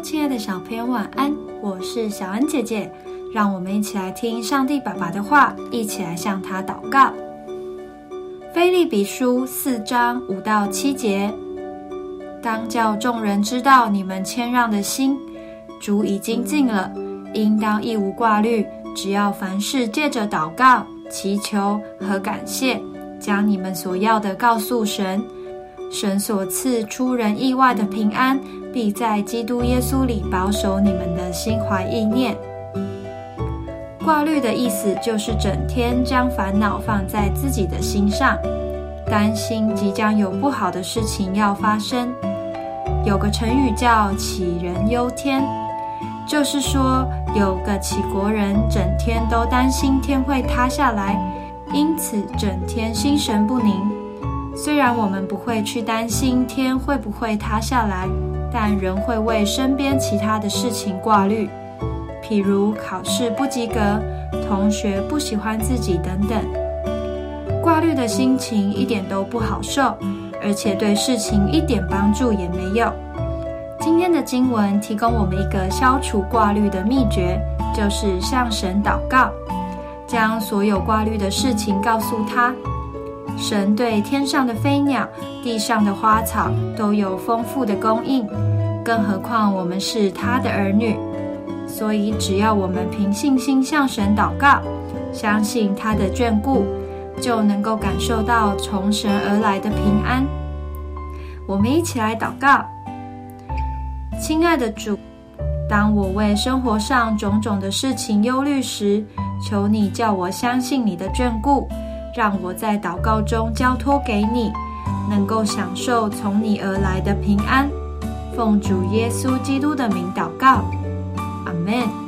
亲爱的小朋友，晚安！我是小恩姐姐，让我们一起来听上帝爸爸的话，一起来向他祷告。菲利比书四章五到七节，当叫众人知道你们谦让的心，主已经尽了，应当一无挂虑，只要凡事借着祷告、祈求和感谢，将你们所要的告诉神。神所赐出人意外的平安，必在基督耶稣里保守你们的心怀意念。挂虑的意思就是整天将烦恼放在自己的心上，担心即将有不好的事情要发生。有个成语叫“杞人忧天”，就是说有个杞国人整天都担心天会塌下来，因此整天心神不宁。虽然我们不会去担心天会不会塌下来，但仍会为身边其他的事情挂虑，譬如考试不及格、同学不喜欢自己等等。挂虑的心情一点都不好受，而且对事情一点帮助也没有。今天的经文提供我们一个消除挂虑的秘诀，就是向神祷告，将所有挂虑的事情告诉他。神对天上的飞鸟、地上的花草都有丰富的供应，更何况我们是他的儿女。所以，只要我们凭信心向神祷告，相信他的眷顾，就能够感受到从神而来的平安。我们一起来祷告：亲爱的主，当我为生活上种种的事情忧虑时，求你叫我相信你的眷顾。让我在祷告中交托给你，能够享受从你而来的平安。奉主耶稣基督的名祷告，阿门。